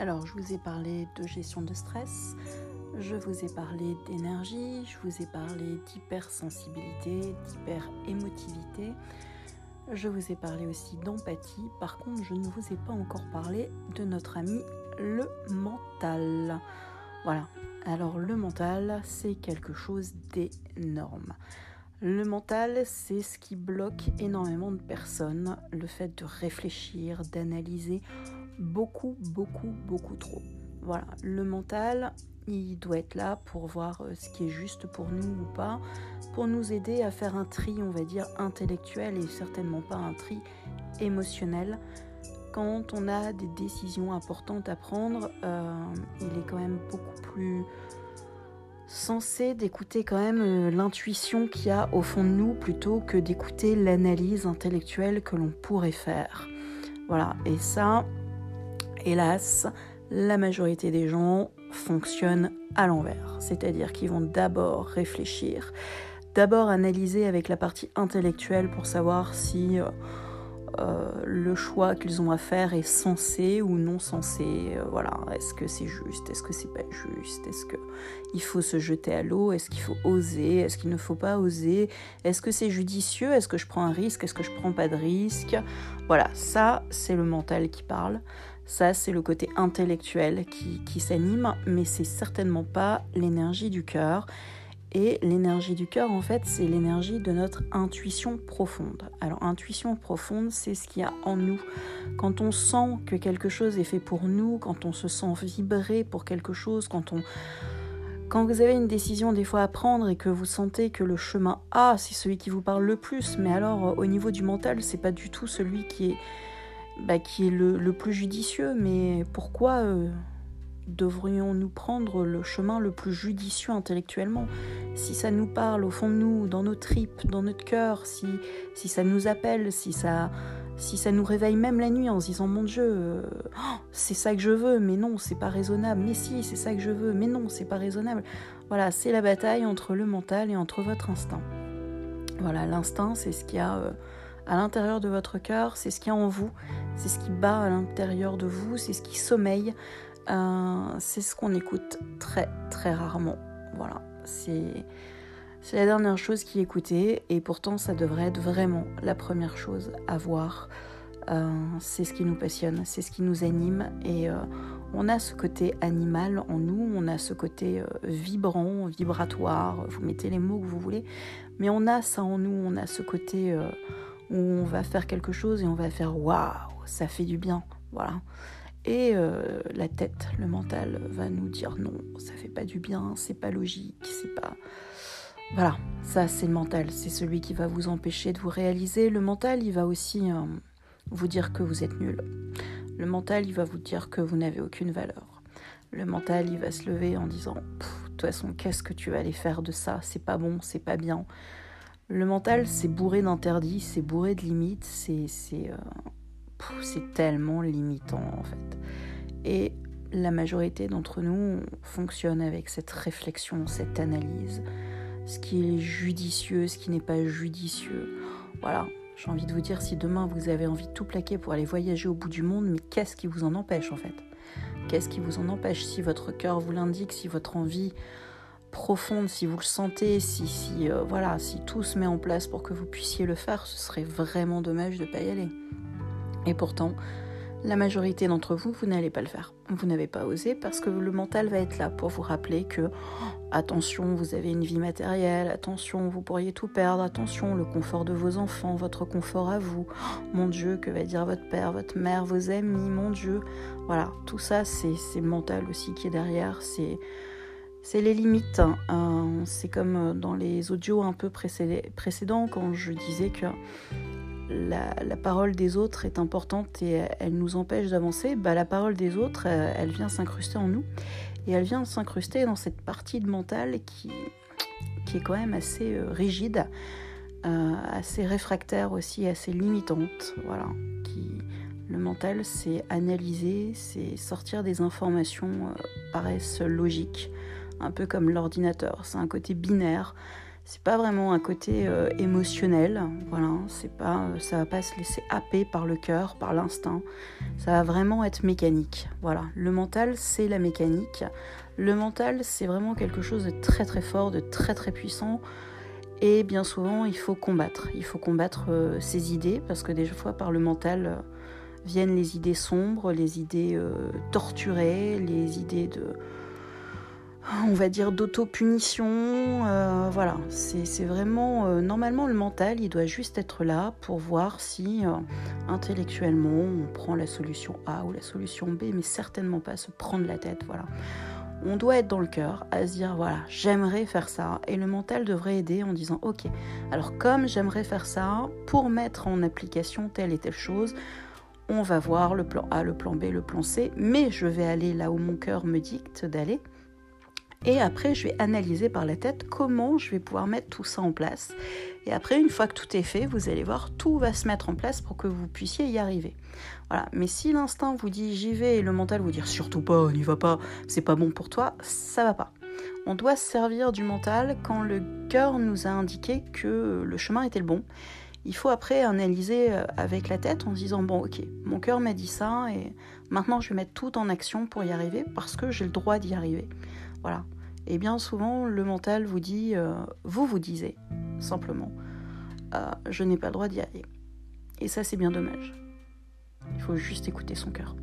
Alors, je vous ai parlé de gestion de stress, je vous ai parlé d'énergie, je vous ai parlé d'hypersensibilité, d'hyper-émotivité, je vous ai parlé aussi d'empathie. Par contre, je ne vous ai pas encore parlé de notre ami le mental. Voilà. Alors, le mental, c'est quelque chose d'énorme. Le mental, c'est ce qui bloque énormément de personnes, le fait de réfléchir, d'analyser beaucoup, beaucoup, beaucoup trop. Voilà, le mental, il doit être là pour voir euh, ce qui est juste pour nous ou pas, pour nous aider à faire un tri, on va dire, intellectuel et certainement pas un tri émotionnel. Quand on a des décisions importantes à prendre, euh, il est quand même beaucoup plus censé d'écouter quand même euh, l'intuition qu'il y a au fond de nous plutôt que d'écouter l'analyse intellectuelle que l'on pourrait faire. Voilà, et ça, hélas, la majorité des gens fonctionnent à l'envers. C'est-à-dire qu'ils vont d'abord réfléchir, d'abord analyser avec la partie intellectuelle pour savoir si... Euh, euh, le choix qu'ils ont à faire est censé ou non censé. Euh, voilà, est-ce que c'est juste, est-ce que c'est pas juste, est-ce que il faut se jeter à l'eau, est-ce qu'il faut oser, est-ce qu'il ne faut pas oser, est-ce que c'est judicieux, est-ce que je prends un risque, est-ce que je prends pas de risque? Voilà, ça c'est le mental qui parle. Ça, c'est le côté intellectuel qui, s'anime, mais c'est certainement pas l'énergie du cœur. Et l'énergie du cœur, en fait, c'est l'énergie de notre intuition profonde. Alors, intuition profonde, c'est ce qu'il y a en nous. Quand on sent que quelque chose est fait pour nous, quand on se sent vibrer pour quelque chose, quand on... Quand vous avez une décision des fois à prendre et que vous sentez que le chemin A, c'est celui qui vous parle le plus, mais alors au niveau du mental, c'est pas du tout celui qui est, bah, qui est le, plus judicieux. Mais pourquoi euh, devrions-nous prendre le chemin le plus judicieux intellectuellement? Si ça nous parle au fond de nous, dans nos tripes, dans notre cœur, si, si ça nous appelle, si ça, si ça nous réveille même la nuit en se disant mon Dieu, euh, oh, c'est ça que je veux, mais non, c'est pas raisonnable, mais si, c'est ça que je veux, mais non, c'est pas raisonnable. Voilà, c'est la bataille entre le mental et entre votre instinct. Voilà, l'instinct, c'est ce qu'il y a euh, à l'intérieur de votre cœur, c'est ce qu'il y a en vous, c'est ce qui bat à l'intérieur de vous, c'est ce qui sommeille. Euh, c'est ce qu'on écoute très très rarement. Voilà, c'est c'est la dernière chose qui est écoutée et pourtant ça devrait être vraiment la première chose à voir. Euh, c'est ce qui nous passionne, c'est ce qui nous anime et euh, on a ce côté animal en nous, on a ce côté vibrant, vibratoire, vous mettez les mots que vous voulez, mais on a ça en nous, on a ce côté où on va faire quelque chose et on va faire waouh, ça fait du bien, voilà. Et euh, la tête, le mental va nous dire non, ça fait pas du bien, c'est pas logique, c'est pas. Voilà, ça c'est le mental, c'est celui qui va vous empêcher de vous réaliser. Le mental, il va aussi euh, vous dire que vous êtes nul. Le mental, il va vous dire que vous n'avez aucune valeur. Le mental, il va se lever en disant de toute façon, qu'est-ce que tu vas aller faire de ça? C'est pas bon, c'est pas bien. Le mental, c'est bourré d'interdits, c'est bourré de limites, c'est. Euh, tellement limitant en fait. Et la majorité d'entre nous fonctionne avec cette réflexion, cette analyse, ce qui est judicieux, ce qui n'est pas judicieux. Voilà, j'ai envie de vous dire, si demain vous avez envie de tout plaquer pour aller voyager au bout du monde, mais qu'est-ce qui vous en empêche en fait? Qu'est-ce qui vous en empêche? Si votre cœur vous l'indique, si votre envie profonde, si vous le sentez, si, euh, voilà, si tout se met en place pour que vous puissiez le faire, ce serait vraiment dommage de ne pas y aller. Et pourtant, la majorité d'entre vous, vous n'allez pas le faire. Vous n'avez pas osé parce que le mental va être là pour vous rappeler que, oh, attention, vous avez une vie matérielle, attention, vous pourriez tout perdre, attention, le confort de vos enfants, votre confort à vous, oh, mon Dieu, que va dire votre père, votre mère, vos amis, mon Dieu. Voilà, tout ça, c'est le mental aussi qui est derrière, c'est... C'est les limites. Hein. c'est comme dans les audios un peu précédents quand je disais que la, parole des autres est importante et elle nous empêche d'avancer, bah, la parole des autres, euh, elle, vient s'incruster en nous. Et elle vient s'incruster dans cette partie de mental qui, est quand même assez euh, rigide, euh, assez réfractaire aussi, assez limitante. Voilà. Le mental, c'est analyser, c'est sortir des informations euh, paraissent logiques, un peu comme l'ordinateur. C'est un côté binaire. C'est pas vraiment un côté euh, émotionnel. Voilà, c'est pas, euh, ça va pas se laisser happer par le cœur, par l'instinct. Ça va vraiment être mécanique. Voilà, le mental, c'est la mécanique. Le mental, c'est vraiment quelque chose de très très fort, de très très puissant. Et bien souvent, il faut combattre. Il faut combattre ses idées parce que des fois, par le mental viennent les idées sombres, les idées euh, torturées, les idées de, on va dire, d'auto-punition. Euh, voilà, c'est vraiment, euh, normalement, le mental, il doit juste être là pour voir si intellectuellement, on prend la solution A ou la solution B, mais certainement pas se prendre la tête. Voilà. On doit être dans le cœur, à se dire voilà, j'aimerais faire ça. Et le mental devrait aider en disant ok, alors comme j'aimerais faire ça, pour mettre en application telle et telle chose, on va voir le plan A, le plan B, le plan C, mais je vais aller là où mon cœur me dicte d'aller. Et après, je vais analyser par la tête comment je vais pouvoir mettre tout ça en place. Et après, une fois que tout est fait, vous allez voir, tout va se mettre en place pour que vous puissiez y arriver. Voilà. Mais si l'instinct vous dit j'y vais et le mental vous dit surtout pas, n'y va pas, c'est pas bon pour toi, ça va pas. On doit se servir du mental quand le cœur nous a indiqué que le chemin était le bon il faut après analyser euh, avec la tête en se disant bon ok, mon cœur m'a dit ça et maintenant je vais mettre tout en action pour y arriver parce que j'ai le droit d'y arriver. Voilà. Et bien souvent le mental vous dit, euh, vous vous disiez simplement, euh, je n'ai pas le droit d'y aller. Et ça c'est bien dommage. Il faut juste écouter son cœur.